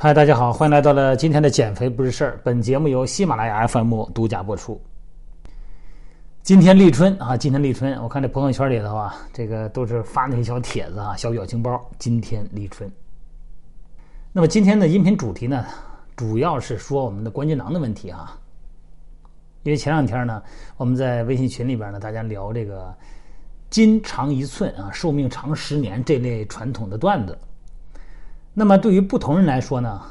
嗨，大家好，欢迎来到了今天的减肥不是事儿。本节目由喜马拉雅 FM 独家播出。今天立春啊，今天立春，我看这朋友圈里头啊，这个都是发那些小帖子啊、小表情包。今天立春。那么今天的音频主题呢，主要是说我们的关节囊的问题啊。因为前两天呢，我们在微信群里边呢，大家聊这个“筋长一寸啊，寿命长十年”这类传统的段子。那么对于不同人来说呢，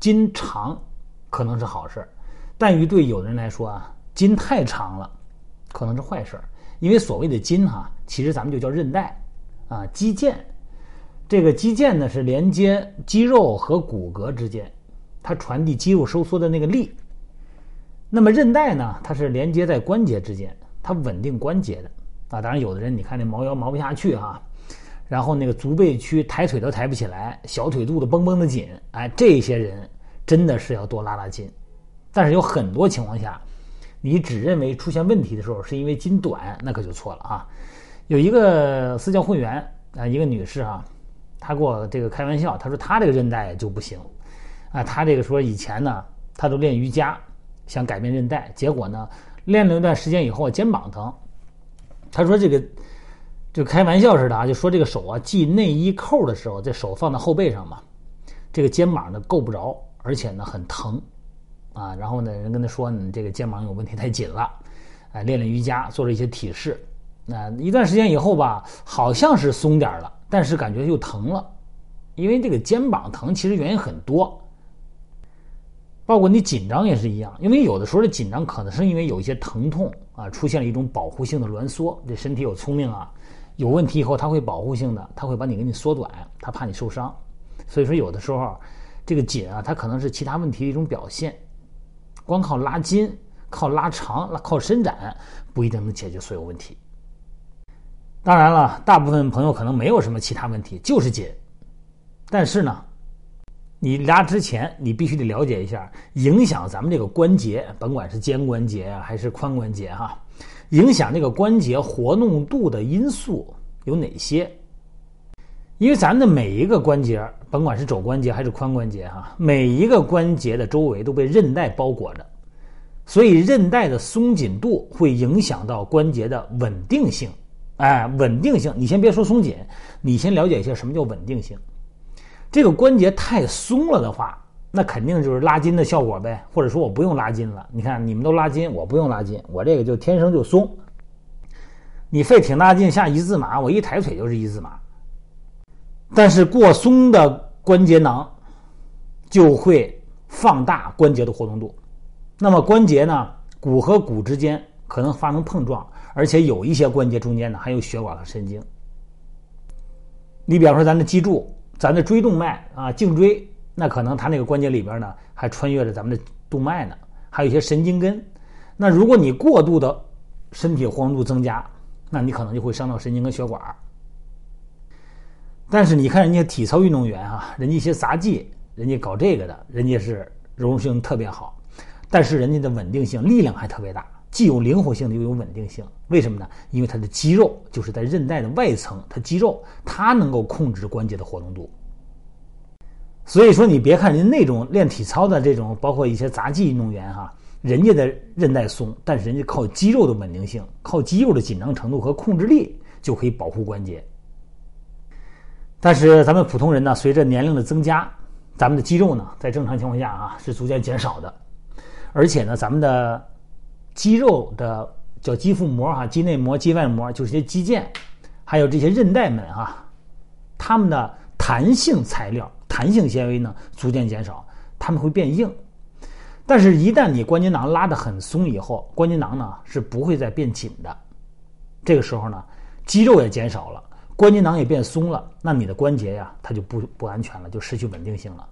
筋长可能是好事儿但于对有的人来说啊，筋太长了可能是坏事儿因为所谓的筋哈，其实咱们就叫韧带啊，肌腱。这个肌腱呢是连接肌肉和骨骼之间，它传递肌肉收缩的那个力。那么韧带呢，它是连接在关节之间，它稳定关节的啊。当然，有的人你看那毛腰毛不下去哈。然后那个足背区抬腿都抬不起来，小腿肚子绷绷的紧，哎，这些人真的是要多拉拉筋。但是有很多情况下，你只认为出现问题的时候是因为筋短，那可就错了啊。有一个私教会员啊，一个女士啊，她给我这个开玩笑，她说她这个韧带就不行啊，她这个说以前呢，她都练瑜伽想改变韧带，结果呢练了一段时间以后肩膀疼，她说这个。就开玩笑似的啊，就说这个手啊系内衣扣的时候，这手放在后背上嘛，这个肩膀呢够不着，而且呢很疼，啊，然后呢人跟他说你这个肩膀有问题太紧了，哎，练练瑜伽，做了一些体式，那一段时间以后吧，好像是松点了，但是感觉又疼了，因为这个肩膀疼其实原因很多，包括你紧张也是一样，因为有的时候的紧张可能是因为有一些疼痛啊，出现了一种保护性的挛缩，这身体有聪明啊。有问题以后，他会保护性的，他会把你给你缩短，他怕你受伤，所以说有的时候，这个紧啊，它可能是其他问题的一种表现，光靠拉筋、靠拉长、靠伸展，不一定能解决所有问题。当然了，大部分朋友可能没有什么其他问题，就是紧。但是呢，你拉之前，你必须得了解一下影响咱们这个关节，甭管是肩关节啊，还是髋关节哈。影响这个关节活动度的因素有哪些？因为咱的每一个关节，甭管是肘关节还是髋关节，哈，每一个关节的周围都被韧带包裹着，所以韧带的松紧度会影响到关节的稳定性。哎，稳定性，你先别说松紧，你先了解一下什么叫稳定性。这个关节太松了的话。那肯定就是拉筋的效果呗，或者说我不用拉筋了。你看你们都拉筋，我不用拉筋，我这个就天生就松。你费挺大劲下一字马，我一抬腿就是一字马。但是过松的关节囊就会放大关节的活动度，那么关节呢，骨和骨之间可能发生碰撞，而且有一些关节中间呢还有血管和神经。你比方说咱的脊柱，咱的椎动脉啊，颈椎。那可能他那个关节里边呢，还穿越着咱们的动脉呢，还有一些神经根。那如果你过度的身体活动度增加，那你可能就会伤到神经跟血管。但是你看人家体操运动员哈，人家一些杂技，人家搞这个的，人家是柔韧性特别好，但是人家的稳定性、力量还特别大，既有灵活性又有稳定性。为什么呢？因为他的肌肉就是在韧带的外层，他肌肉它能够控制关节的活动度。所以说，你别看人那种练体操的这种，包括一些杂技运动员哈，人家的韧带松，但是人家靠肌肉的稳定性，靠肌肉的紧张程度和控制力就可以保护关节。但是咱们普通人呢，随着年龄的增加，咱们的肌肉呢，在正常情况下啊是逐渐减少的，而且呢，咱们的肌肉的叫肌腹膜哈，肌内膜、肌外膜，就是些肌腱，还有这些韧带们哈，它们的弹性材料。弹性纤维呢逐渐减少，它们会变硬。但是，一旦你关节囊拉得很松以后，关节囊呢是不会再变紧的。这个时候呢，肌肉也减少了，关节囊也变松了，那你的关节呀，它就不不安全了，就失去稳定性了。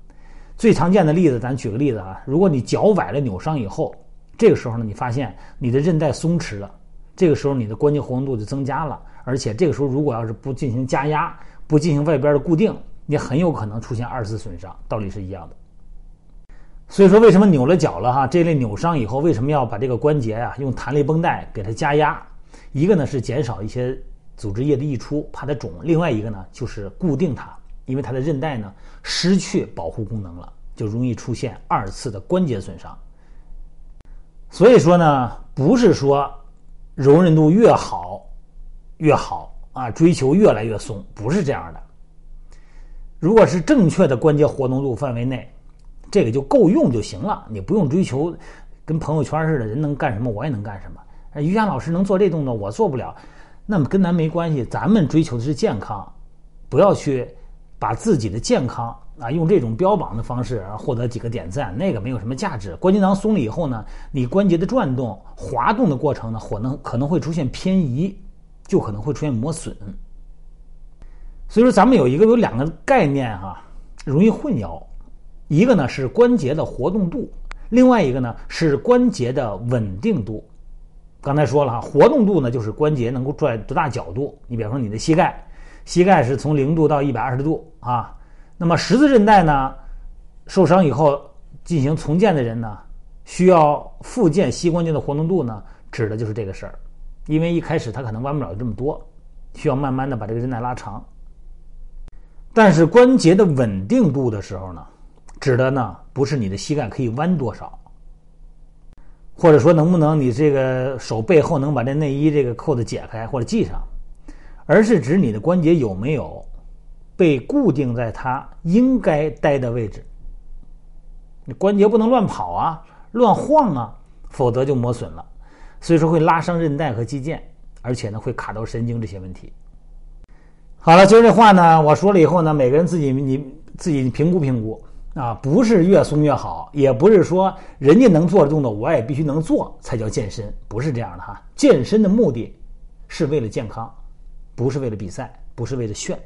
最常见的例子，咱举个例子啊，如果你脚崴了扭伤以后，这个时候呢，你发现你的韧带松弛了，这个时候你的关节活动度就增加了，而且这个时候如果要是不进行加压，不进行外边的固定。你很有可能出现二次损伤，道理是一样的。所以说，为什么扭了脚了哈？这类扭伤以后，为什么要把这个关节呀用弹力绷带给它加压？一个呢是减少一些组织液的溢出，怕它肿；另外一个呢就是固定它，因为它的韧带呢失去保护功能了，就容易出现二次的关节损伤。所以说呢，不是说柔韧度越好越好啊，追求越来越松，不是这样的。如果是正确的关节活动度范围内，这个就够用就行了，你不用追求跟朋友圈似的，人能干什么我也能干什么。瑜伽老师能做这动作，我做不了，那么跟咱没关系。咱们追求的是健康，不要去把自己的健康啊用这种标榜的方式获得几个点赞，那个没有什么价值。关节囊松了以后呢，你关节的转动、滑动的过程呢，可能可能会出现偏移，就可能会出现磨损。所以说，咱们有一个有两个概念哈，容易混淆。一个呢是关节的活动度，另外一个呢是关节的稳定度。刚才说了哈，活动度呢就是关节能够转多大角度。你比方说你的膝盖，膝盖是从零度到一百二十度啊。那么十字韧带呢受伤以后进行重建的人呢，需要复健膝关节的活动度呢，指的就是这个事儿。因为一开始他可能弯不了这么多，需要慢慢的把这个韧带拉长。但是关节的稳定度的时候呢？指的呢不是你的膝盖可以弯多少，或者说能不能你这个手背后能把这内衣这个扣子解开或者系上，而是指你的关节有没有被固定在它应该待的位置。你关节不能乱跑啊，乱晃啊，否则就磨损了，所以说会拉伤韧带和肌腱，而且呢会卡到神经这些问题。好了，今儿这话呢我说了以后呢，每个人自己你自己评估评估。啊，不是越松越好，也不是说人家能做的动作我也必须能做才叫健身，不是这样的哈。健身的目的是为了健康，不是为了比赛，不是为了炫。